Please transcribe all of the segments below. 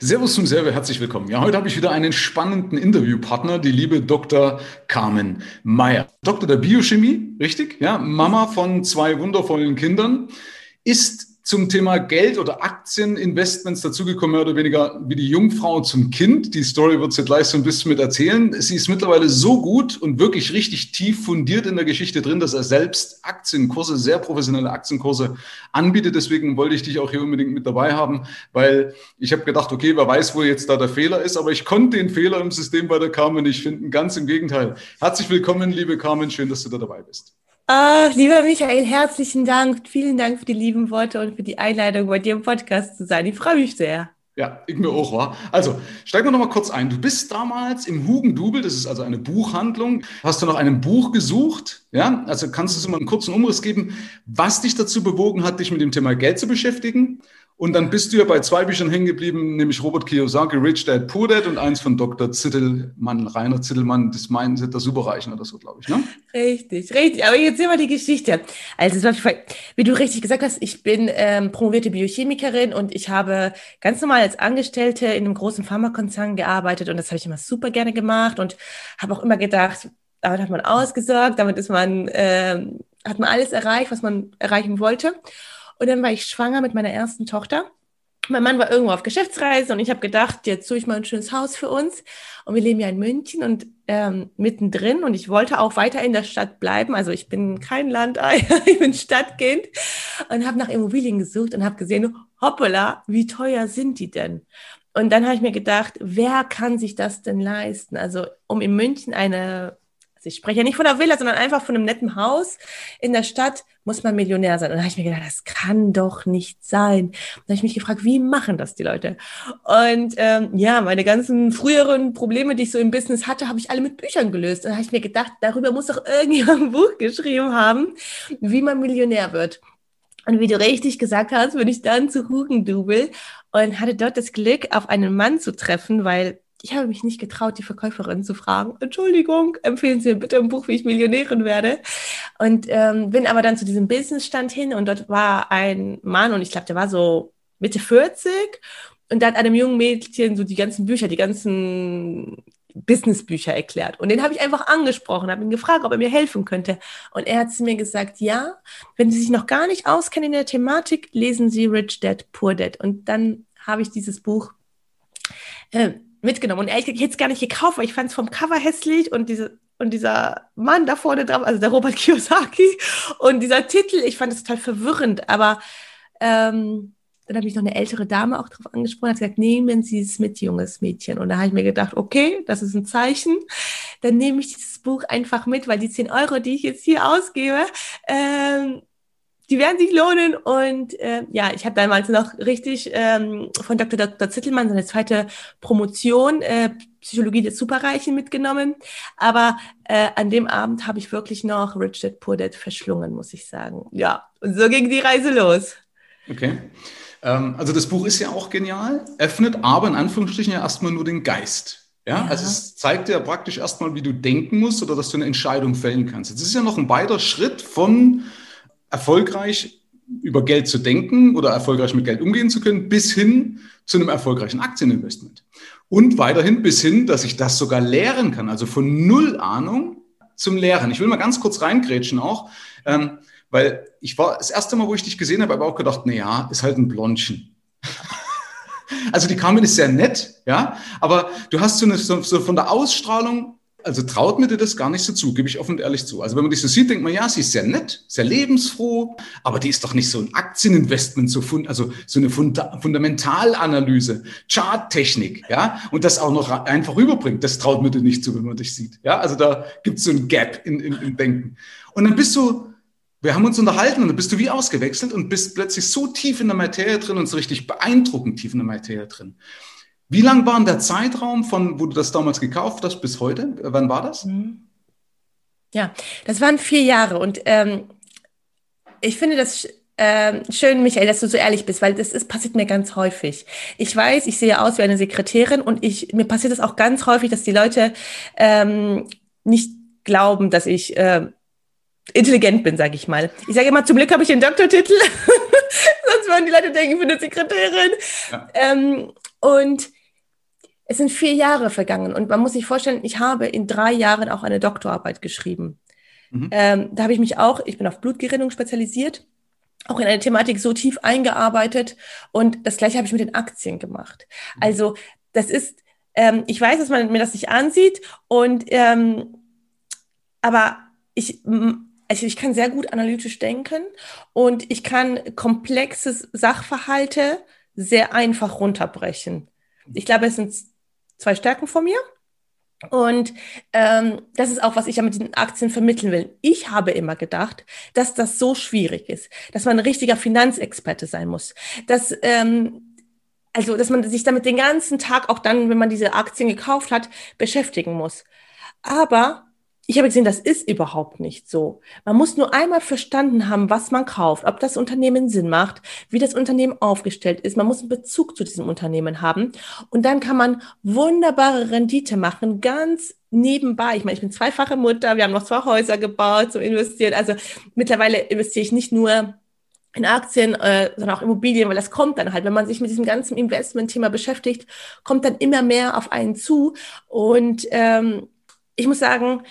Servus zum Serve, herzlich willkommen. Ja, heute habe ich wieder einen spannenden Interviewpartner, die liebe Dr. Carmen Meyer. Doktor der Biochemie, richtig? Ja, Mama von zwei wundervollen Kindern, ist zum Thema Geld oder Aktieninvestments dazugekommen, mehr oder weniger wie die Jungfrau zum Kind. Die Story wird sie gleich so ein bisschen mit erzählen. Sie ist mittlerweile so gut und wirklich richtig tief fundiert in der Geschichte drin, dass er selbst Aktienkurse, sehr professionelle Aktienkurse anbietet. Deswegen wollte ich dich auch hier unbedingt mit dabei haben, weil ich habe gedacht, okay, wer weiß, wo jetzt da der Fehler ist, aber ich konnte den Fehler im System bei der Carmen nicht finden. Ganz im Gegenteil. Herzlich willkommen, liebe Carmen. Schön, dass du da dabei bist. Ach, lieber Michael, herzlichen Dank. Vielen Dank für die lieben Worte und für die Einladung, bei dir im Podcast zu sein. Ich freue mich sehr. Ja, ich mir auch, war. Also, steigen wir noch mal kurz ein. Du bist damals im Hugendubel, das ist also eine Buchhandlung. Hast du nach einem Buch gesucht? Ja, also kannst du uns mal einen kurzen Umriss geben, was dich dazu bewogen hat, dich mit dem Thema Geld zu beschäftigen? Und dann bist du ja bei zwei Büchern hängen geblieben, nämlich Robert Kiyosaki, Rich Dad, Poor Dad und eins von Dr. Zittelmann, Rainer Zittelmann, das Mindset der Superreichen oder so, glaube ich, ne? Richtig, richtig. Aber jetzt sehen wir die Geschichte. Also, wie du richtig gesagt hast, ich bin ähm, promovierte Biochemikerin und ich habe ganz normal als Angestellte in einem großen Pharmakonzern gearbeitet und das habe ich immer super gerne gemacht und habe auch immer gedacht, damit hat man ausgesorgt, damit ist man, äh, hat man alles erreicht, was man erreichen wollte. Und dann war ich schwanger mit meiner ersten Tochter. Mein Mann war irgendwo auf Geschäftsreise und ich habe gedacht, jetzt suche ich mal ein schönes Haus für uns. Und wir leben ja in München und ähm, mittendrin und ich wollte auch weiter in der Stadt bleiben. Also ich bin kein Landei, ich bin Stadtkind und habe nach Immobilien gesucht und habe gesehen, hoppala, wie teuer sind die denn? Und dann habe ich mir gedacht, wer kann sich das denn leisten? Also um in München eine also ich spreche ja nicht von der Villa, sondern einfach von einem netten Haus in der Stadt, muss man Millionär sein. Und da habe ich mir gedacht, das kann doch nicht sein. Da habe ich mich gefragt, wie machen das die Leute? Und ähm, ja, meine ganzen früheren Probleme, die ich so im Business hatte, habe ich alle mit Büchern gelöst. Und da habe ich mir gedacht, darüber muss doch irgendjemand ein Buch geschrieben haben, wie man Millionär wird. Und wie du richtig gesagt hast, bin ich dann zu Hugendubel und hatte dort das Glück, auf einen Mann zu treffen, weil ich habe mich nicht getraut, die Verkäuferin zu fragen, Entschuldigung, empfehlen Sie mir bitte ein Buch, wie ich Millionärin werde. Und ähm, bin aber dann zu diesem Businessstand hin und dort war ein Mann und ich glaube, der war so Mitte 40 und der hat einem jungen Mädchen so die ganzen Bücher, die ganzen Businessbücher erklärt. Und den habe ich einfach angesprochen, habe ihn gefragt, ob er mir helfen könnte. Und er hat zu mir gesagt, ja, wenn Sie sich noch gar nicht auskennen in der Thematik, lesen Sie Rich Dad, Poor Dad. Und dann habe ich dieses Buch äh, mitgenommen. Und ehrlich gesagt, ich hätte es gar nicht gekauft, weil ich fand es vom Cover hässlich und diese und dieser Mann da vorne drauf, also der Robert Kiyosaki und dieser Titel, ich fand es total verwirrend. Aber ähm, dann habe ich noch eine ältere Dame auch darauf angesprochen, hat gesagt, nehmen Sie es mit, junges Mädchen. Und da habe ich mir gedacht, okay, das ist ein Zeichen. Dann nehme ich dieses Buch einfach mit, weil die 10 Euro, die ich jetzt hier ausgebe, ähm, die werden sich lohnen. Und äh, ja, ich habe damals noch richtig ähm, von Dr. Dr. Zittelmann seine zweite Promotion äh, Psychologie des Superreichen mitgenommen. Aber äh, an dem Abend habe ich wirklich noch Richard Poor Dad verschlungen, muss ich sagen. Ja, und so ging die Reise los. Okay. Ähm, also das Buch ist ja auch genial, öffnet aber in Anführungsstrichen ja erstmal nur den Geist. Ja, ja, also es zeigt dir praktisch erstmal, wie du denken musst oder dass du eine Entscheidung fällen kannst. Jetzt ist ja noch ein weiter Schritt von erfolgreich über Geld zu denken oder erfolgreich mit Geld umgehen zu können, bis hin zu einem erfolgreichen Aktieninvestment. Und weiterhin bis hin, dass ich das sogar lehren kann, also von null Ahnung zum Lehren. Ich will mal ganz kurz reingrätschen auch, ähm, weil ich war das erste Mal, wo ich dich gesehen habe, aber auch gedacht, na ja, ist halt ein Blondchen. also die Carmen ist sehr nett, ja, aber du hast so, eine, so, so von der Ausstrahlung also traut mir das gar nicht so zu, gebe ich offen und ehrlich zu. Also wenn man dich so sieht, denkt man, ja, sie ist sehr nett, sehr lebensfroh, aber die ist doch nicht so ein Aktieninvestment, so fund, also so eine Funda Fundamentalanalyse, Charttechnik, ja, und das auch noch einfach rüberbringt. Das traut mir nicht zu, wenn man dich sieht. Ja, also da gibt es so ein Gap in, in, im Denken. Und dann bist du, wir haben uns unterhalten und dann bist du wie ausgewechselt und bist plötzlich so tief in der Materie drin und so richtig beeindruckend tief in der Materie drin. Wie lang war der Zeitraum von, wo du das damals gekauft hast, bis heute? Wann war das? Mhm. Ja, das waren vier Jahre und ähm, ich finde das ähm, schön, Michael, dass du so ehrlich bist, weil das ist, passiert mir ganz häufig. Ich weiß, ich sehe aus wie eine Sekretärin und ich, mir passiert das auch ganz häufig, dass die Leute ähm, nicht glauben, dass ich äh, intelligent bin, sage ich mal. Ich sage immer, zum Glück habe ich den Doktortitel, sonst würden die Leute denken, ich bin eine Sekretärin. Ja. Ähm, Und es sind vier Jahre vergangen und man muss sich vorstellen, ich habe in drei Jahren auch eine Doktorarbeit geschrieben. Mhm. Ähm, da habe ich mich auch, ich bin auf Blutgerinnung spezialisiert, auch in eine Thematik so tief eingearbeitet und das gleiche habe ich mit den Aktien gemacht. Mhm. Also das ist, ähm, ich weiß, dass man mir das nicht ansieht und ähm, aber ich also ich kann sehr gut analytisch denken und ich kann komplexe Sachverhalte sehr einfach runterbrechen. Ich glaube, es sind zwei Stärken von mir. Und ähm, das ist auch, was ich ja mit den Aktien vermitteln will. Ich habe immer gedacht, dass das so schwierig ist, dass man ein richtiger Finanzexperte sein muss, dass ähm, also, dass man sich damit den ganzen Tag auch dann, wenn man diese Aktien gekauft hat, beschäftigen muss. Aber ich habe gesehen, das ist überhaupt nicht so. Man muss nur einmal verstanden haben, was man kauft, ob das Unternehmen Sinn macht, wie das Unternehmen aufgestellt ist. Man muss einen Bezug zu diesem Unternehmen haben. Und dann kann man wunderbare Rendite machen, ganz nebenbei. Ich meine, ich bin zweifache Mutter, wir haben noch zwei Häuser gebaut zum Investieren. Also mittlerweile investiere ich nicht nur in Aktien, äh, sondern auch Immobilien, weil das kommt dann halt, wenn man sich mit diesem ganzen Investment-Thema beschäftigt, kommt dann immer mehr auf einen zu. Und ähm, ich muss sagen,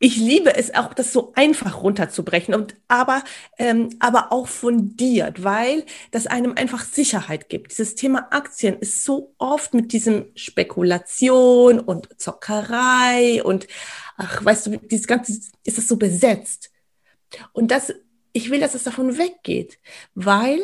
ich liebe es auch, das so einfach runterzubrechen und aber, ähm, aber auch fundiert, weil das einem einfach Sicherheit gibt. Dieses Thema Aktien ist so oft mit diesem Spekulation und Zockerei und ach, weißt du, dieses ganze ist das so besetzt. Und das, ich will, dass es davon weggeht, weil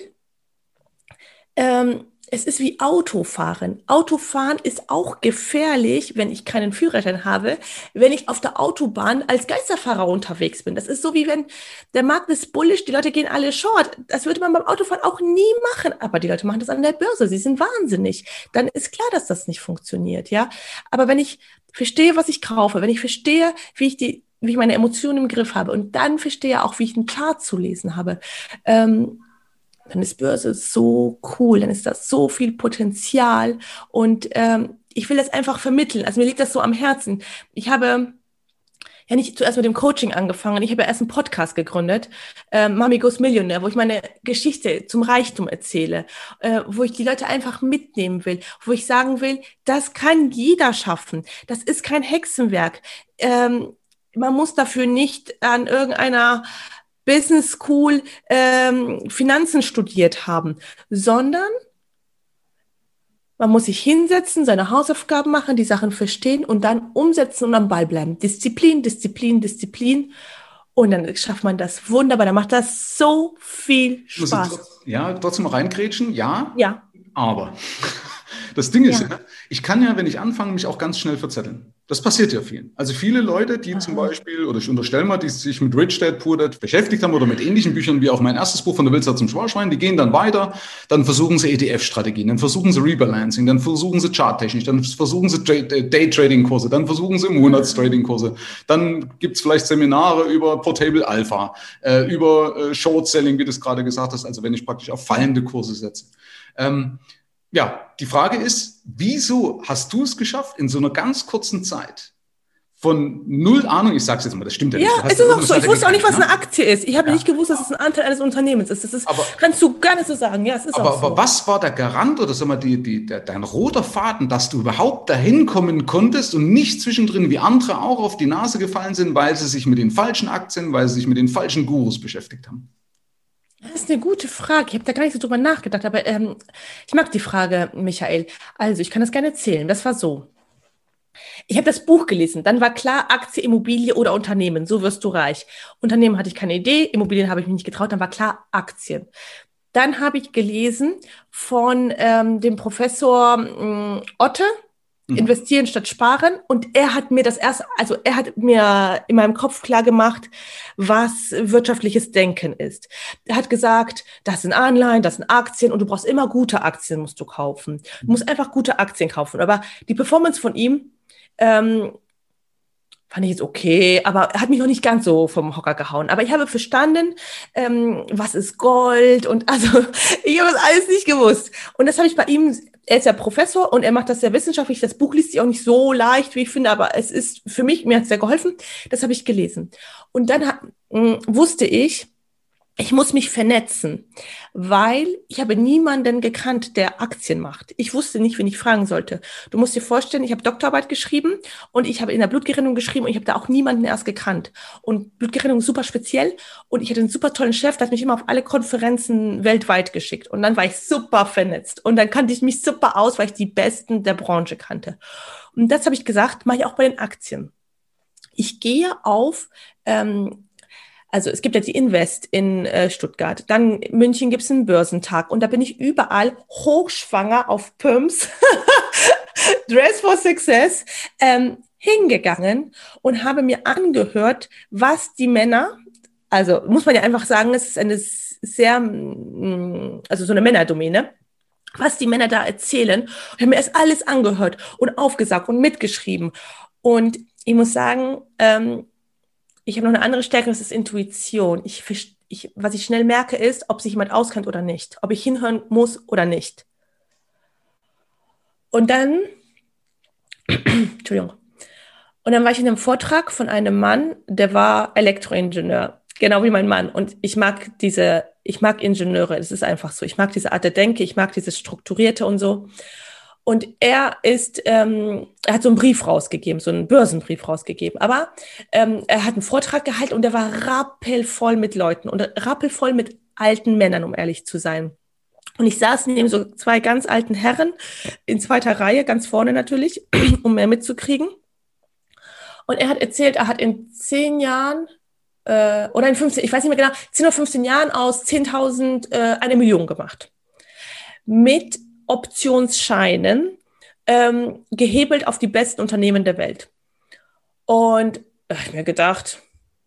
ähm, es ist wie Autofahren. Autofahren ist auch gefährlich, wenn ich keinen Führerschein habe, wenn ich auf der Autobahn als Geisterfahrer unterwegs bin. Das ist so wie wenn der Markt ist bullish, die Leute gehen alle short. Das würde man beim Autofahren auch nie machen. Aber die Leute machen das an der Börse. Sie sind wahnsinnig. Dann ist klar, dass das nicht funktioniert, ja. Aber wenn ich verstehe, was ich kaufe, wenn ich verstehe, wie ich die wie ich meine Emotionen im Griff habe und dann verstehe auch, wie ich einen Chart zu lesen habe, ähm, dann ist Börse so cool, dann ist das so viel Potenzial und ähm, ich will das einfach vermitteln. Also mir liegt das so am Herzen. Ich habe ja nicht zuerst mit dem Coaching angefangen. Ich habe ja erst einen Podcast gegründet, äh, Mami Goes Millionär, wo ich meine Geschichte zum Reichtum erzähle, äh, wo ich die Leute einfach mitnehmen will, wo ich sagen will, das kann jeder schaffen. Das ist kein Hexenwerk. Ähm, man muss dafür nicht an irgendeiner Business School ähm, Finanzen studiert haben, sondern man muss sich hinsetzen, seine Hausaufgaben machen, die Sachen verstehen und dann umsetzen und am Ball bleiben. Disziplin, Disziplin, Disziplin. Und dann schafft man das wunderbar. Dann macht das so viel Spaß. ja, trotzdem reingrätschen, ja. Ja. Aber das Ding ist, ja. ich kann ja, wenn ich anfange, mich auch ganz schnell verzetteln. Das passiert ja vielen. Also viele Leute, die Aha. zum Beispiel, oder ich unterstelle mal, die sich mit Rich Dad Poor Dad beschäftigt haben oder mit ähnlichen Büchern wie auch mein erstes Buch von der Wilzer zum Schwarschwein, die gehen dann weiter, dann versuchen sie ETF-Strategien, dann versuchen sie Rebalancing, dann versuchen sie Charttechnik, dann versuchen sie äh, Day-Trading-Kurse, dann versuchen sie Monatstrading-Kurse, dann gibt's vielleicht Seminare über Portable Alpha, äh, über äh, Short-Selling, wie du es gerade gesagt hast, also wenn ich praktisch auf fallende Kurse setze. Ähm, ja, die Frage ist, wieso hast du es geschafft, in so einer ganz kurzen Zeit von null Ahnung, ich sag's jetzt mal, das stimmt ja, ja nicht. Ja, es ist auch so. Ich wusste auch nicht, was eine Aktie ist. Ich habe ja. nicht gewusst, dass es ein Anteil eines Unternehmens ist. Das ist aber, kannst du gar nicht so sagen. Ja, es ist aber, auch so. aber was war der Garant oder sag mal, die, die, der, dein roter Faden, dass du überhaupt dahin kommen konntest und nicht zwischendrin wie andere auch auf die Nase gefallen sind, weil sie sich mit den falschen Aktien, weil sie sich mit den falschen Gurus beschäftigt haben? Das ist eine gute Frage. Ich habe da gar nicht so drüber nachgedacht, aber ähm, ich mag die Frage, Michael. Also, ich kann das gerne erzählen. Das war so. Ich habe das Buch gelesen, dann war klar, Aktie, Immobilie oder Unternehmen, so wirst du reich. Unternehmen hatte ich keine Idee, Immobilien habe ich mich nicht getraut, dann war klar, Aktien. Dann habe ich gelesen von ähm, dem Professor ähm, Otte, Mhm. investieren statt sparen. Und er hat mir das erst, also er hat mir in meinem Kopf klar gemacht, was wirtschaftliches Denken ist. Er hat gesagt, das sind Anleihen, das sind Aktien und du brauchst immer gute Aktien, musst du kaufen. Du musst einfach gute Aktien kaufen. Aber die Performance von ihm, ähm, fand ich jetzt okay, aber hat mich noch nicht ganz so vom Hocker gehauen. Aber ich habe verstanden, ähm, was ist Gold und also ich habe das alles nicht gewusst. Und das habe ich bei ihm er ist ja Professor und er macht das sehr wissenschaftlich. Das Buch liest sich auch nicht so leicht, wie ich finde, aber es ist für mich, mir hat es sehr geholfen. Das habe ich gelesen. Und dann hm, wusste ich, ich muss mich vernetzen, weil ich habe niemanden gekannt, der Aktien macht. Ich wusste nicht, wen ich fragen sollte. Du musst dir vorstellen, ich habe Doktorarbeit geschrieben und ich habe in der Blutgerinnung geschrieben und ich habe da auch niemanden erst gekannt. Und Blutgerinnung ist super speziell und ich hatte einen super tollen Chef, der hat mich immer auf alle Konferenzen weltweit geschickt. Und dann war ich super vernetzt und dann kannte ich mich super aus, weil ich die Besten der Branche kannte. Und das habe ich gesagt, mache ich auch bei den Aktien. Ich gehe auf ähm, also es gibt ja die Invest in äh, Stuttgart, dann München gibt es einen Börsentag und da bin ich überall hochschwanger auf Pumps, Dress for Success, ähm, hingegangen und habe mir angehört, was die Männer, also muss man ja einfach sagen, es ist eine sehr, mm, also so eine Männerdomäne, was die Männer da erzählen. Ich habe mir das alles angehört und aufgesagt und mitgeschrieben. Und ich muss sagen, ähm, ich habe noch eine andere Stärke, das ist Intuition. Ich, ich, was ich schnell merke, ist, ob sich jemand auskennt oder nicht, ob ich hinhören muss oder nicht. Und dann, Entschuldigung, und dann war ich in einem Vortrag von einem Mann, der war Elektroingenieur, genau wie mein Mann. Und ich mag diese, ich mag Ingenieure, es ist einfach so. Ich mag diese Art der Denke, ich mag dieses Strukturierte und so. Und er ist, ähm, er hat so einen Brief rausgegeben, so einen Börsenbrief rausgegeben. Aber ähm, er hat einen Vortrag gehalten und der war rappelvoll mit Leuten und rappelvoll mit alten Männern, um ehrlich zu sein. Und ich saß neben so zwei ganz alten Herren in zweiter Reihe, ganz vorne natürlich, um mehr mitzukriegen. Und er hat erzählt, er hat in zehn Jahren äh, oder in 15, ich weiß nicht mehr genau, 10 oder 15 Jahren aus 10.000 äh, eine Million gemacht. Mit Optionsscheinen ähm, gehebelt auf die besten Unternehmen der Welt. Und da habe ich mir gedacht,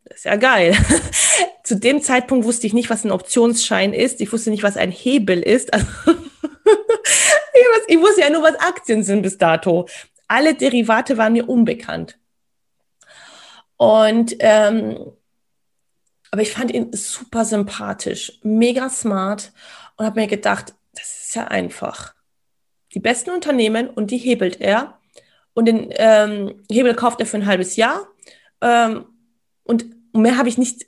das ist ja geil. Zu dem Zeitpunkt wusste ich nicht, was ein Optionsschein ist. Ich wusste nicht, was ein Hebel ist. Also ich wusste ja nur, was Aktien sind bis dato. Alle Derivate waren mir unbekannt. Und ähm, aber ich fand ihn super sympathisch, mega smart und habe mir gedacht, ist ja einfach. Die besten Unternehmen und die hebelt er. Und den ähm, Hebel kauft er für ein halbes Jahr. Ähm, und mehr habe ich nicht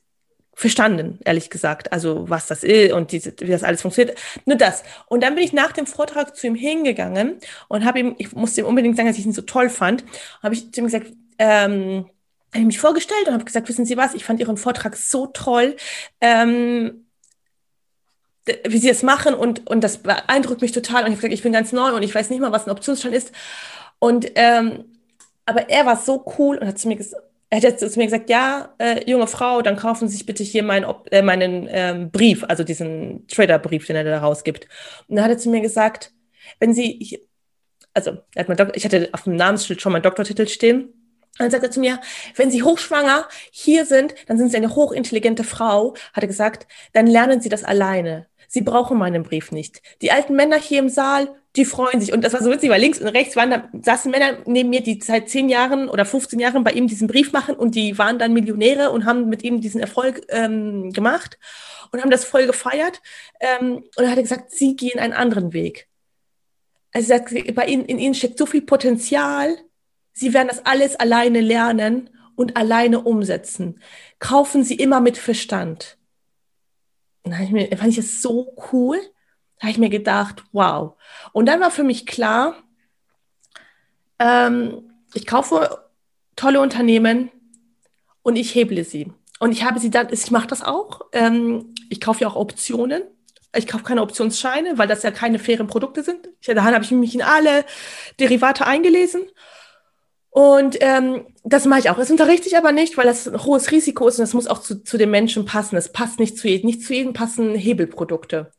verstanden, ehrlich gesagt. Also was das ist und diese, wie das alles funktioniert. Nur das. Und dann bin ich nach dem Vortrag zu ihm hingegangen und habe ihm, ich musste ihm unbedingt sagen, dass ich ihn so toll fand, habe ich zu ihm gesagt, ähm, habe mich vorgestellt und habe gesagt, wissen Sie was, ich fand Ihren Vortrag so toll. Ähm, wie sie es machen und, und das beeindruckt mich total. Und ich habe gesagt, ich bin ganz neu und ich weiß nicht mal, was ein Optionsschein ist. Und ähm, aber er war so cool und hat zu mir gesagt, er hat zu mir gesagt, ja, äh, junge Frau, dann kaufen Sie sich bitte hier meinen, äh, meinen ähm, Brief, also diesen Trader-Brief, den er da rausgibt. Und dann hat er zu mir gesagt, wenn Sie, ich, also ich hatte auf dem Namensschild schon meinen Doktortitel stehen. Dann sagt er zu mir, wenn Sie hochschwanger hier sind, dann sind Sie eine hochintelligente Frau, hat er gesagt, dann lernen Sie das alleine. Sie brauchen meinen Brief nicht. Die alten Männer hier im Saal, die freuen sich. Und das war so witzig, weil links und rechts waren da, saßen Männer neben mir, die seit zehn Jahren oder 15 Jahren bei ihm diesen Brief machen und die waren dann Millionäre und haben mit ihm diesen Erfolg ähm, gemacht und haben das voll gefeiert. Ähm, und er hat gesagt, sie gehen einen anderen Weg. Also er sagt, bei ihnen, in ihnen steckt so viel Potenzial. Sie werden das alles alleine lernen und alleine umsetzen. Kaufen Sie immer mit Verstand. Dann ich mir, fand ich das so cool. Da habe ich mir gedacht, wow. Und dann war für mich klar, ähm, ich kaufe tolle Unternehmen und ich heble sie. Und ich habe sie dann, ich mache das auch. Ähm, ich kaufe ja auch Optionen. Ich kaufe keine Optionsscheine, weil das ja keine fairen Produkte sind. Ich, daran habe ich mich in alle Derivate eingelesen und ähm, das mache ich auch. Das unterrichte ich aber nicht, weil das ein hohes Risiko ist und das muss auch zu, zu den Menschen passen. Es passt nicht zu jedem. Nicht zu jedem passen Hebelprodukte.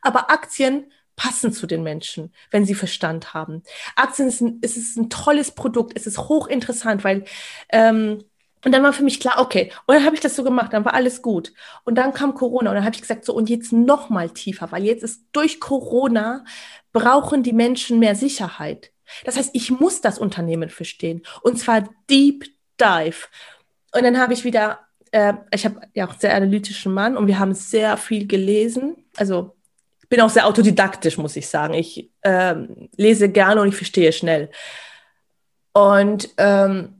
Aber Aktien passen zu den Menschen, wenn sie Verstand haben. Aktien ist ein, ist ein tolles Produkt. Es ist hochinteressant, weil ähm, und dann war für mich klar, okay, und dann habe ich das so gemacht, dann war alles gut. Und dann kam Corona und dann habe ich gesagt, so und jetzt noch mal tiefer, weil jetzt ist durch Corona brauchen die Menschen mehr Sicherheit. Das heißt, ich muss das Unternehmen verstehen. Und zwar Deep Dive. Und dann habe ich wieder, äh, ich habe ja auch einen sehr analytischen Mann und wir haben sehr viel gelesen. Also bin auch sehr autodidaktisch, muss ich sagen. Ich ähm, lese gerne und ich verstehe schnell. Und ähm,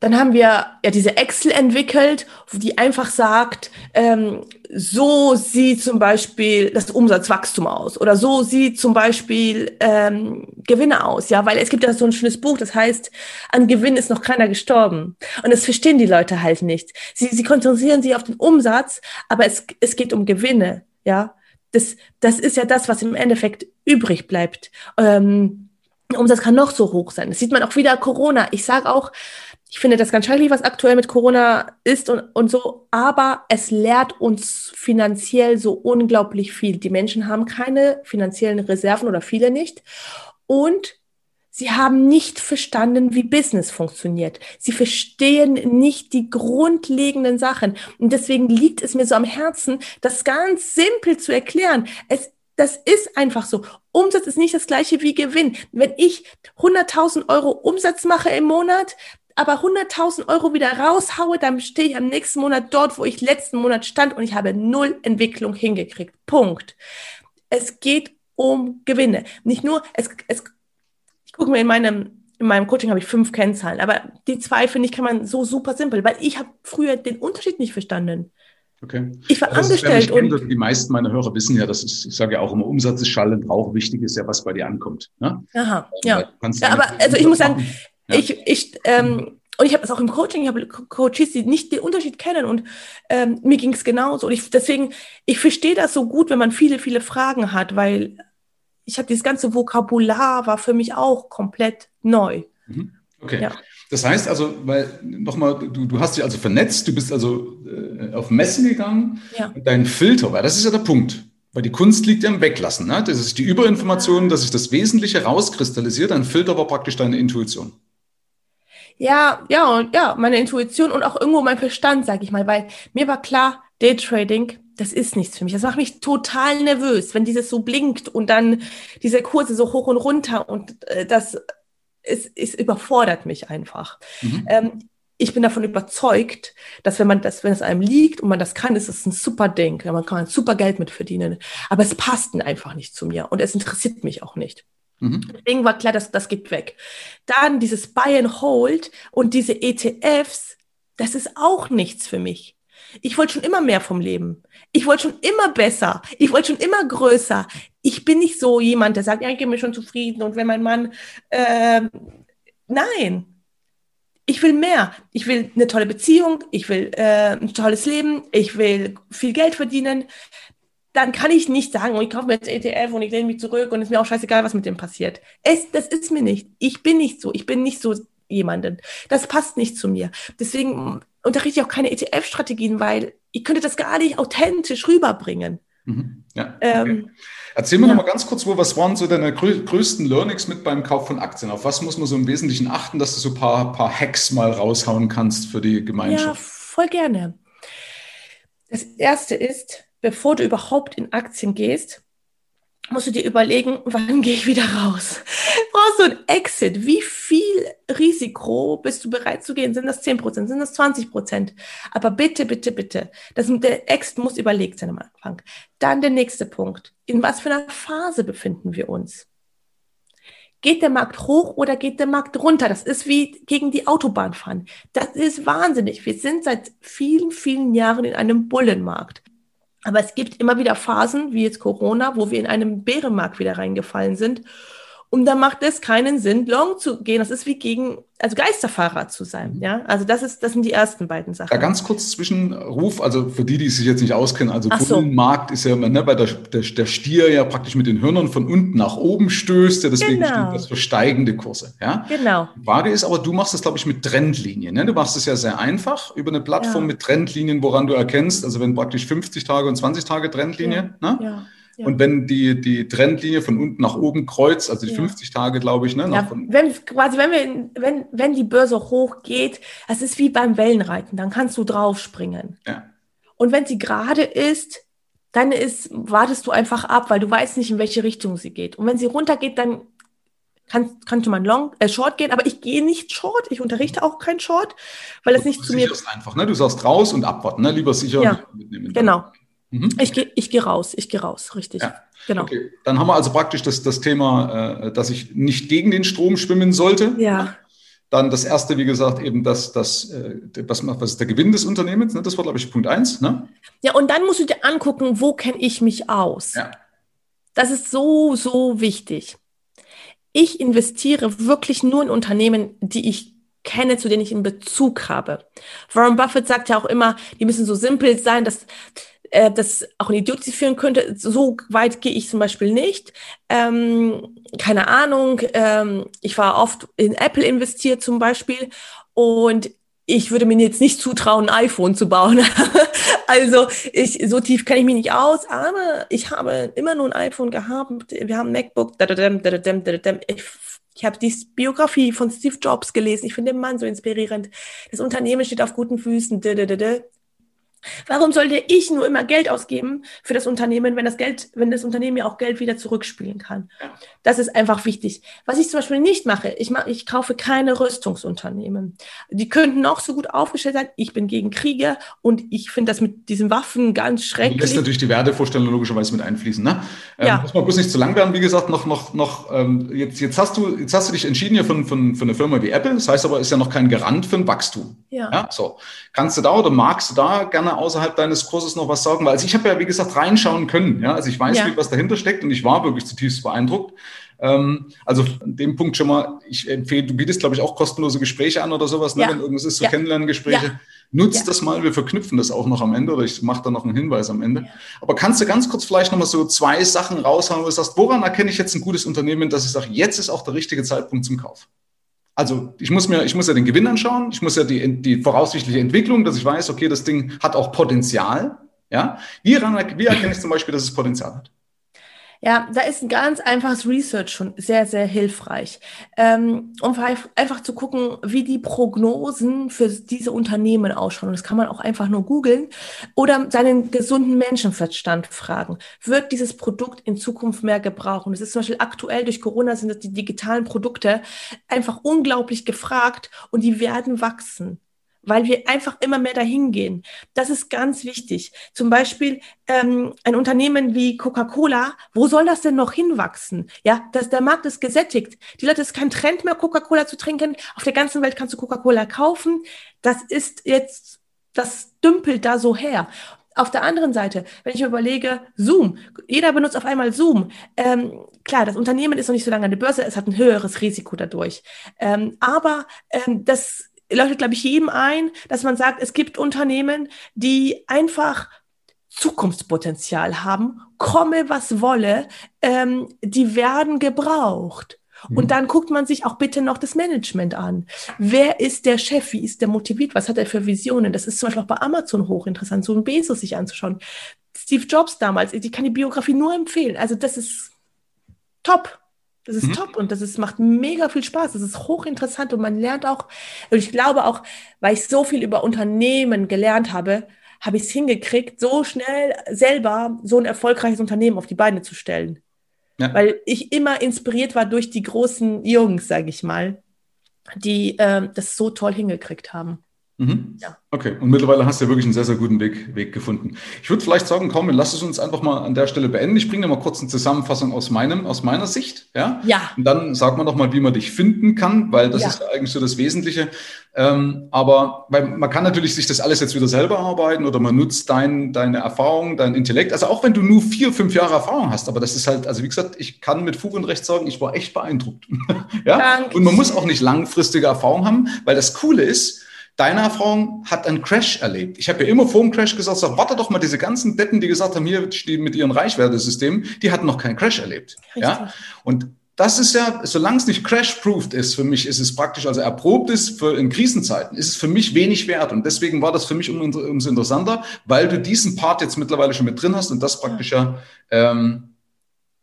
dann haben wir ja diese Excel entwickelt, die einfach sagt, ähm, so sieht zum Beispiel das Umsatzwachstum aus oder so sieht zum Beispiel ähm, Gewinne aus, ja, weil es gibt ja so ein schönes Buch, das heißt, an Gewinn ist noch keiner gestorben. Und das verstehen die Leute halt nicht. Sie, sie konzentrieren sich auf den Umsatz, aber es, es geht um Gewinne, ja. Das, das ist ja das, was im Endeffekt übrig bleibt. Ähm, Umsatz kann noch so hoch sein. Das sieht man auch wieder Corona. Ich sage auch, ich finde das ganz schrecklich, was aktuell mit Corona ist und, und so, aber es lehrt uns finanziell so unglaublich viel. Die Menschen haben keine finanziellen Reserven oder viele nicht. Und sie haben nicht verstanden, wie Business funktioniert. Sie verstehen nicht die grundlegenden Sachen. Und deswegen liegt es mir so am Herzen, das ganz simpel zu erklären. Es das ist einfach so. Umsatz ist nicht das gleiche wie Gewinn. Wenn ich 100.000 Euro Umsatz mache im Monat, aber 100.000 Euro wieder raushaue, dann stehe ich am nächsten Monat dort, wo ich letzten Monat stand und ich habe null Entwicklung hingekriegt. Punkt. Es geht um Gewinne. Nicht nur, es, es, ich gucke mir in meinem, in meinem Coaching habe ich fünf Kennzahlen, aber die zwei finde ich kann man so super simpel, weil ich habe früher den Unterschied nicht verstanden. Okay. Ich war also angestellt und die meisten meiner Hörer wissen ja, dass es, ich sage ja auch immer, Umsatz ist Schall und Rauch. Wichtig ist ja, was bei dir ankommt. Ne? Aha, ja. ja aber also ich muss sagen, ja. Ich, ich, ähm, und ich habe das auch im Coaching, ich habe Coaches, die nicht den Unterschied kennen und ähm, mir ging es genauso. Und ich, deswegen, ich verstehe das so gut, wenn man viele, viele Fragen hat, weil ich habe dieses ganze Vokabular war für mich auch komplett neu. Mhm. Okay. Ja. Das heißt also, weil nochmal, du, du hast dich also vernetzt, du bist also äh, auf Messen gegangen, ja. dein Filter, weil das ist ja der Punkt. Weil die Kunst liegt ja im Weglassen. Ne? Das ist die Überinformation, dass sich das Wesentliche rauskristallisiert. Ein Filter war praktisch deine Intuition ja, ja, und ja, meine Intuition und auch irgendwo mein Verstand, sag ich mal, weil mir war klar, Daytrading, das ist nichts für mich. Das macht mich total nervös, wenn dieses so blinkt und dann diese Kurse so hoch und runter und äh, das es, es überfordert mich einfach. Mhm. Ähm, ich bin davon überzeugt, dass wenn man das, wenn es einem liegt und man das kann, ist es ein super Ding. Man kann super Geld mit verdienen. Aber es passt einfach nicht zu mir und es interessiert mich auch nicht. Mhm. Deswegen war klar, dass das geht weg. Dann dieses Buy and Hold und diese ETFs, das ist auch nichts für mich. Ich wollte schon immer mehr vom Leben. Ich wollte schon immer besser. Ich wollte schon immer größer. Ich bin nicht so jemand, der sagt, ja, ich bin mir schon zufrieden. Und wenn mein Mann, äh, nein, ich will mehr. Ich will eine tolle Beziehung. Ich will äh, ein tolles Leben. Ich will viel Geld verdienen dann kann ich nicht sagen, oh, ich kaufe mir jetzt ETF und ich lehne mich zurück und ist mir auch scheißegal, was mit dem passiert. Es, das ist mir nicht. Ich bin nicht so. Ich bin nicht so jemanden. Das passt nicht zu mir. Deswegen unterrichte ich auch keine ETF-Strategien, weil ich könnte das gar nicht authentisch rüberbringen. Mhm. Ja, okay. ähm, Erzähl mir ja. noch mal ganz kurz, wo, was waren so deine größten Learnings mit beim Kauf von Aktien? Auf was muss man so im Wesentlichen achten, dass du so ein paar, paar Hacks mal raushauen kannst für die Gemeinschaft? Ja, voll gerne. Das erste ist, bevor du überhaupt in Aktien gehst, musst du dir überlegen, wann gehe ich wieder raus? Brauchst du ein Exit? Wie viel Risiko bist du bereit zu gehen? Sind das 10 Prozent? Sind das 20 Prozent? Aber bitte, bitte, bitte, das, der Exit muss überlegt sein am Anfang. Dann der nächste Punkt. In was für einer Phase befinden wir uns? Geht der Markt hoch oder geht der Markt runter? Das ist wie gegen die Autobahn fahren. Das ist wahnsinnig. Wir sind seit vielen, vielen Jahren in einem Bullenmarkt. Aber es gibt immer wieder Phasen, wie jetzt Corona, wo wir in einem Bärenmarkt wieder reingefallen sind. Und da macht es keinen Sinn, long zu gehen. Das ist wie gegen, also Geisterfahrer zu sein. Mhm. Ja, also das ist, das sind die ersten beiden Sachen. Ja, ganz kurz Zwischenruf, also für die, die sich jetzt nicht auskennen, also so. Bullenmarkt ist ja, ne, weil der, der, der, Stier ja praktisch mit den Hörnern von unten nach oben stößt, ja, deswegen genau. steht das für steigende Kurse. Ja? Genau. Frage ist aber, du machst das, glaube ich, mit Trendlinien. Ne? Du machst es ja sehr einfach über eine Plattform ja. mit Trendlinien, woran du erkennst, also wenn praktisch 50 Tage und 20 Tage Trendlinie, ja. ne? Ja. Und wenn die, die Trendlinie von unten nach oben kreuzt, also die ja. 50 Tage, glaube ich, ne? Ja, wenn, quasi, wenn, wir, wenn, wenn die Börse hoch geht, das ist wie beim Wellenreiten, dann kannst du draufspringen. Ja. Und wenn sie gerade ist, dann ist, wartest du einfach ab, weil du weißt nicht, in welche Richtung sie geht. Und wenn sie runtergeht, dann kann, könnte man Long, äh, Short gehen, aber ich gehe nicht Short, ich unterrichte auch kein Short, weil es nicht zu mir. einfach, ne? Du sagst raus und abwarten, ne? Lieber sicher ja, mitnehmen. Genau. Mhm. Ich gehe ich geh raus, ich gehe raus, richtig. Ja. Genau. Okay. Dann haben wir also praktisch das, das Thema, äh, dass ich nicht gegen den Strom schwimmen sollte. Ja. Dann das erste, wie gesagt, eben das, das, äh, was, was ist der Gewinn des Unternehmens? Ne? Das war, glaube ich, Punkt eins. Ne? Ja, und dann musst du dir angucken, wo kenne ich mich aus? Ja. Das ist so, so wichtig. Ich investiere wirklich nur in Unternehmen, die ich kenne, zu denen ich einen Bezug habe. Warren Buffett sagt ja auch immer, die müssen so simpel sein, dass äh, das auch ein Idiot führen könnte. So weit gehe ich zum Beispiel nicht. Ähm, keine Ahnung. Ähm, ich war oft in Apple investiert zum Beispiel und ich würde mir jetzt nicht zutrauen, ein iPhone zu bauen. also ich, so tief kenne ich mich nicht aus, aber ich habe immer nur ein iPhone gehabt. Wir haben ein MacBook. Ich, ich habe die Biografie von Steve Jobs gelesen. Ich finde den Mann so inspirierend. Das Unternehmen steht auf guten Füßen. Warum sollte ich nur immer Geld ausgeben für das Unternehmen, wenn das Geld, wenn das Unternehmen ja auch Geld wieder zurückspielen kann? Das ist einfach wichtig. Was ich zum Beispiel nicht mache, ich, mache, ich kaufe keine Rüstungsunternehmen. Die könnten noch so gut aufgestellt sein. Ich bin gegen Kriege und ich finde das mit diesen Waffen ganz schrecklich. Du lässt natürlich die Wertevorstellung logischerweise mit einfließen. Ne? Ähm, ja. Muss man bloß nicht zu lang werden. Wie gesagt, noch, noch, noch. Ähm, jetzt, jetzt hast du, jetzt hast du dich entschieden hier für, für, für eine Firma wie Apple. Das heißt aber, ist ja noch kein Garant für ein Wachstum. Ja. ja. So, kannst du da oder magst du da gerne außerhalb deines Kurses noch was sagen? Weil also ich habe ja, wie gesagt, reinschauen können. Ja? Also ich weiß, ja. was dahinter steckt und ich war wirklich zutiefst beeindruckt. Ähm, also an dem Punkt schon mal, ich empfehle, du bietest, glaube ich, auch kostenlose Gespräche an oder sowas, ne? ja. wenn irgendwas ist, so ja. Kennenlerngespräche. Ja. Nutzt das mal, wir verknüpfen das auch noch am Ende oder ich mache da noch einen Hinweis am Ende. Aber kannst du ganz kurz vielleicht nochmal so zwei Sachen raushauen, wo du sagst, woran erkenne ich jetzt ein gutes Unternehmen, dass ich sage, jetzt ist auch der richtige Zeitpunkt zum Kauf? Also ich muss mir, ich muss ja den Gewinn anschauen, ich muss ja die, die voraussichtliche Entwicklung, dass ich weiß, okay, das Ding hat auch Potenzial. Ja, wie, wie erkenne ich zum Beispiel, dass es Potenzial hat? Ja, da ist ein ganz einfaches Research schon sehr, sehr hilfreich, ähm, um einfach zu gucken, wie die Prognosen für diese Unternehmen ausschauen. Und das kann man auch einfach nur googeln oder seinen gesunden Menschenverstand fragen. Wird dieses Produkt in Zukunft mehr gebrauchen? Das ist zum Beispiel aktuell durch Corona sind die digitalen Produkte einfach unglaublich gefragt und die werden wachsen weil wir einfach immer mehr dahin gehen. Das ist ganz wichtig. Zum Beispiel ähm, ein Unternehmen wie Coca-Cola, wo soll das denn noch hinwachsen? Ja, dass der Markt ist gesättigt. Die Leute, es ist kein Trend mehr, Coca-Cola zu trinken. Auf der ganzen Welt kannst du Coca-Cola kaufen. Das ist jetzt, das dümpelt da so her. Auf der anderen Seite, wenn ich mir überlege, Zoom, jeder benutzt auf einmal Zoom. Ähm, klar, das Unternehmen ist noch nicht so lange an der Börse, es hat ein höheres Risiko dadurch. Ähm, aber ähm, das leuchtet, glaube ich, jedem ein, dass man sagt, es gibt Unternehmen, die einfach Zukunftspotenzial haben, komme was wolle, ähm, die werden gebraucht. Mhm. Und dann guckt man sich auch bitte noch das Management an. Wer ist der Chef? Wie ist der motiviert? Was hat er für Visionen? Das ist zum Beispiel auch bei Amazon hochinteressant, so ein Bezos sich anzuschauen. Steve Jobs damals, ich kann die Biografie nur empfehlen. Also das ist top. Das ist mhm. top und das ist, macht mega viel Spaß. Das ist hochinteressant und man lernt auch, und ich glaube auch, weil ich so viel über Unternehmen gelernt habe, habe ich es hingekriegt, so schnell selber so ein erfolgreiches Unternehmen auf die Beine zu stellen. Ja. Weil ich immer inspiriert war durch die großen Jungs, sage ich mal, die äh, das so toll hingekriegt haben. Mhm. Ja. Okay, und mittlerweile hast du ja wirklich einen sehr, sehr guten Weg, Weg gefunden. Ich würde vielleicht sagen, komm, lass es uns einfach mal an der Stelle beenden. Ich bringe dir mal kurz eine Zusammenfassung aus meinem, aus meiner Sicht. Ja. ja. Und dann sag mal noch mal, wie man dich finden kann, weil das ja. ist ja eigentlich so das Wesentliche. Ähm, aber weil man kann natürlich sich das alles jetzt wieder selber arbeiten oder man nutzt dein, deine Erfahrung, dein Intellekt. Also auch wenn du nur vier, fünf Jahre Erfahrung hast, aber das ist halt, also wie gesagt, ich kann mit Fug und Recht sagen, ich war echt beeindruckt. ja. Danke. Und man muss auch nicht langfristige Erfahrung haben, weil das Coole ist, Deine Erfahrung hat einen Crash erlebt. Ich habe ja immer vor dem Crash gesagt, sag, warte doch mal, diese ganzen Detten, die gesagt haben, hier die mit ihren Reichwertesystemen, die hatten noch keinen Crash erlebt. Richtig. Ja? Und das ist ja, solange es nicht crash-proofed ist, für mich ist es praktisch, also erprobt ist für in Krisenzeiten, ist es für mich wenig wert. Und deswegen war das für mich umso interessanter, weil du diesen Part jetzt mittlerweile schon mit drin hast und das praktisch ja, ähm,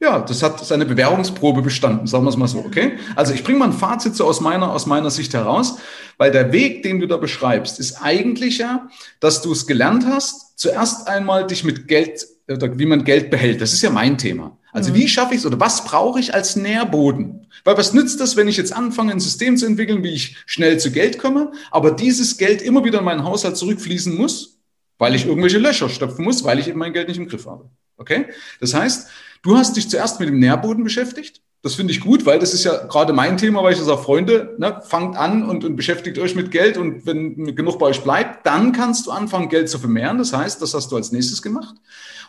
ja, das hat seine Bewährungsprobe bestanden, sagen wir es mal so, okay? Also ich bringe mal ein Fazit so aus meiner, aus meiner Sicht heraus, weil der Weg, den du da beschreibst, ist eigentlich ja, dass du es gelernt hast, zuerst einmal dich mit Geld, wie man Geld behält. Das ist ja mein Thema. Also mhm. wie schaffe ich es oder was brauche ich als Nährboden? Weil was nützt das, wenn ich jetzt anfange, ein System zu entwickeln, wie ich schnell zu Geld komme, aber dieses Geld immer wieder in meinen Haushalt zurückfließen muss, weil ich irgendwelche Löcher stopfen muss, weil ich eben mein Geld nicht im Griff habe. Okay? Das heißt, Du hast dich zuerst mit dem Nährboden beschäftigt. Das finde ich gut, weil das ist ja gerade mein Thema, weil ich sage, Freunde, ne, fangt an und, und beschäftigt euch mit Geld und wenn genug bei euch bleibt, dann kannst du anfangen, Geld zu vermehren. Das heißt, das hast du als nächstes gemacht.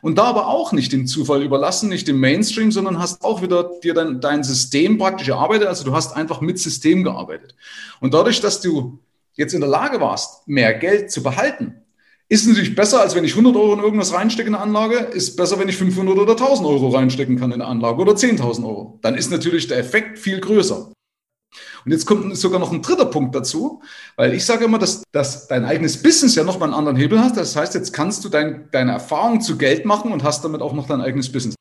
Und da aber auch nicht dem Zufall überlassen, nicht dem Mainstream, sondern hast auch wieder dir dein, dein System praktisch erarbeitet. Also du hast einfach mit System gearbeitet. Und dadurch, dass du jetzt in der Lage warst, mehr Geld zu behalten, ist natürlich besser, als wenn ich 100 Euro in irgendwas reinstecke in eine Anlage, ist besser, wenn ich 500 oder 1000 Euro reinstecken kann in eine Anlage oder 10.000 Euro. Dann ist natürlich der Effekt viel größer. Und jetzt kommt sogar noch ein dritter Punkt dazu, weil ich sage immer, dass, dass dein eigenes Business ja nochmal einen anderen Hebel hat. Das heißt, jetzt kannst du dein, deine Erfahrung zu Geld machen und hast damit auch noch dein eigenes Business.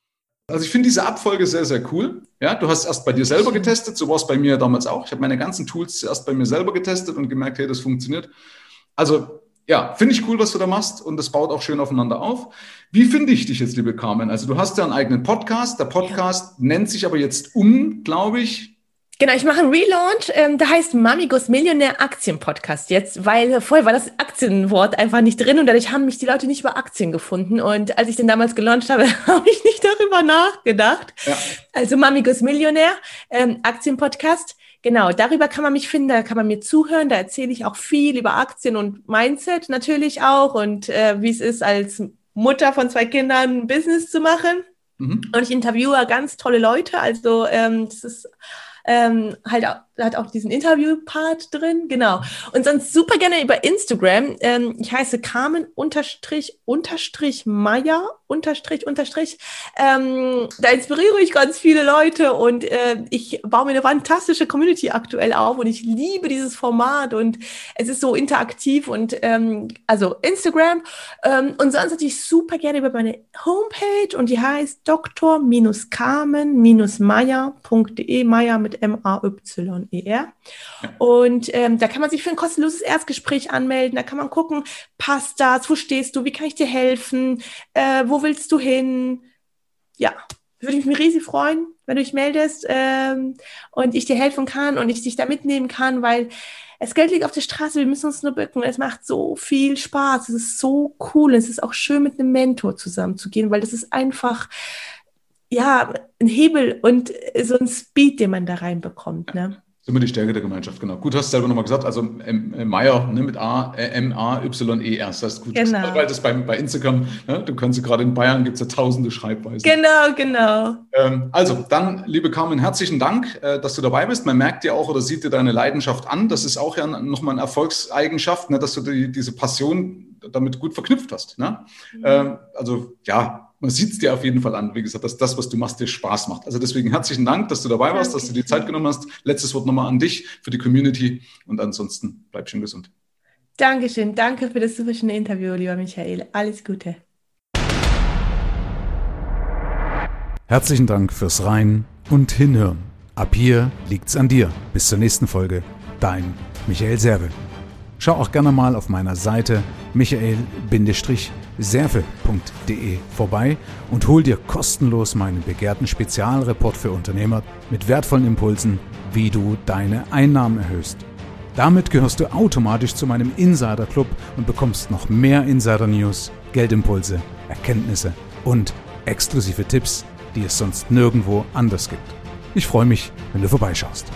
Also ich finde diese Abfolge sehr, sehr cool. Ja, du hast erst bei dir selber getestet, so war es bei mir damals auch. Ich habe meine ganzen Tools zuerst bei mir selber getestet und gemerkt, hey, das funktioniert. Also ja, finde ich cool, was du da machst und das baut auch schön aufeinander auf. Wie finde ich dich jetzt, liebe Carmen? Also du hast ja einen eigenen Podcast. Der Podcast ja. nennt sich aber jetzt um, glaube ich. Genau, ich mache einen Relaunch. Ähm, da heißt Mamigos Millionär Aktien Podcast jetzt, weil vorher war das Aktienwort einfach nicht drin und dadurch haben mich die Leute nicht über Aktien gefunden. Und als ich den damals gelauncht habe, habe ich nicht darüber nachgedacht. Ja. Also Mamigos Millionär ähm, Aktien Podcast. Genau, darüber kann man mich finden, da kann man mir zuhören, da erzähle ich auch viel über Aktien und Mindset natürlich auch und äh, wie es ist, als Mutter von zwei Kindern ein Business zu machen. Mhm. Und ich interviewe ganz tolle Leute, also ähm, das ist ähm, halt hat auch diesen Interview-Part drin, genau. Und sonst super gerne über Instagram. Ähm, ich heiße Carmen unterstrich unterstrich Meier unterstrich unterstrich. Ähm, da inspiriere ich ganz viele Leute und äh, ich baue mir eine fantastische Community aktuell auf und ich liebe dieses Format und es ist so interaktiv und ähm, also Instagram ähm, und sonst natürlich super gerne über meine Homepage und die heißt dr-carmen-meier.de Meier mit M-A-Y ER. Und ähm, da kann man sich für ein kostenloses Erstgespräch anmelden. Da kann man gucken, passt das? Wo stehst du? Wie kann ich dir helfen? Äh, wo willst du hin? Ja, würde ich mich riesig freuen, wenn du dich meldest ähm, und ich dir helfen kann und ich dich da mitnehmen kann, weil das Geld liegt auf der Straße, wir müssen uns nur bücken. Es macht so viel Spaß, es ist so cool. Es ist auch schön, mit einem Mentor zusammenzugehen, weil das ist einfach, ja, ein Hebel und so ein Speed, den man da reinbekommt. Ne? Immer die Stärke der Gemeinschaft, genau. Gut, hast du selber nochmal gesagt, also ähm, äh, Meier ne, mit A, äh, M-A-Y-E-R. Das heißt, gut, genau. weil das bei, bei Instagram, ne, du kannst gerade in Bayern gibt es ja tausende Schreibweisen. Genau, genau. Ähm, also, dann, liebe Carmen, herzlichen Dank, äh, dass du dabei bist. Man merkt dir auch oder sieht dir deine Leidenschaft an. Das ist auch ja nochmal eine Erfolgseigenschaft, ne, dass du die, diese Passion damit gut verknüpft hast. Ne? Mhm. Ähm, also, ja, man sieht es dir auf jeden Fall an, wie gesagt, dass das, was du machst, dir Spaß macht. Also deswegen herzlichen Dank, dass du dabei warst, dass du die Zeit genommen hast. Letztes Wort nochmal an dich für die Community und ansonsten bleib schön gesund. Dankeschön, danke für das super schöne Interview, lieber Michael. Alles Gute. Herzlichen Dank fürs Rein und Hinhören. Ab hier liegt's an dir. Bis zur nächsten Folge. Dein Michael Serve. Schau auch gerne mal auf meiner Seite michael-serve.de vorbei und hol dir kostenlos meinen begehrten Spezialreport für Unternehmer mit wertvollen Impulsen, wie du deine Einnahmen erhöhst. Damit gehörst du automatisch zu meinem Insider Club und bekommst noch mehr Insider News, Geldimpulse, Erkenntnisse und exklusive Tipps, die es sonst nirgendwo anders gibt. Ich freue mich, wenn du vorbeischaust.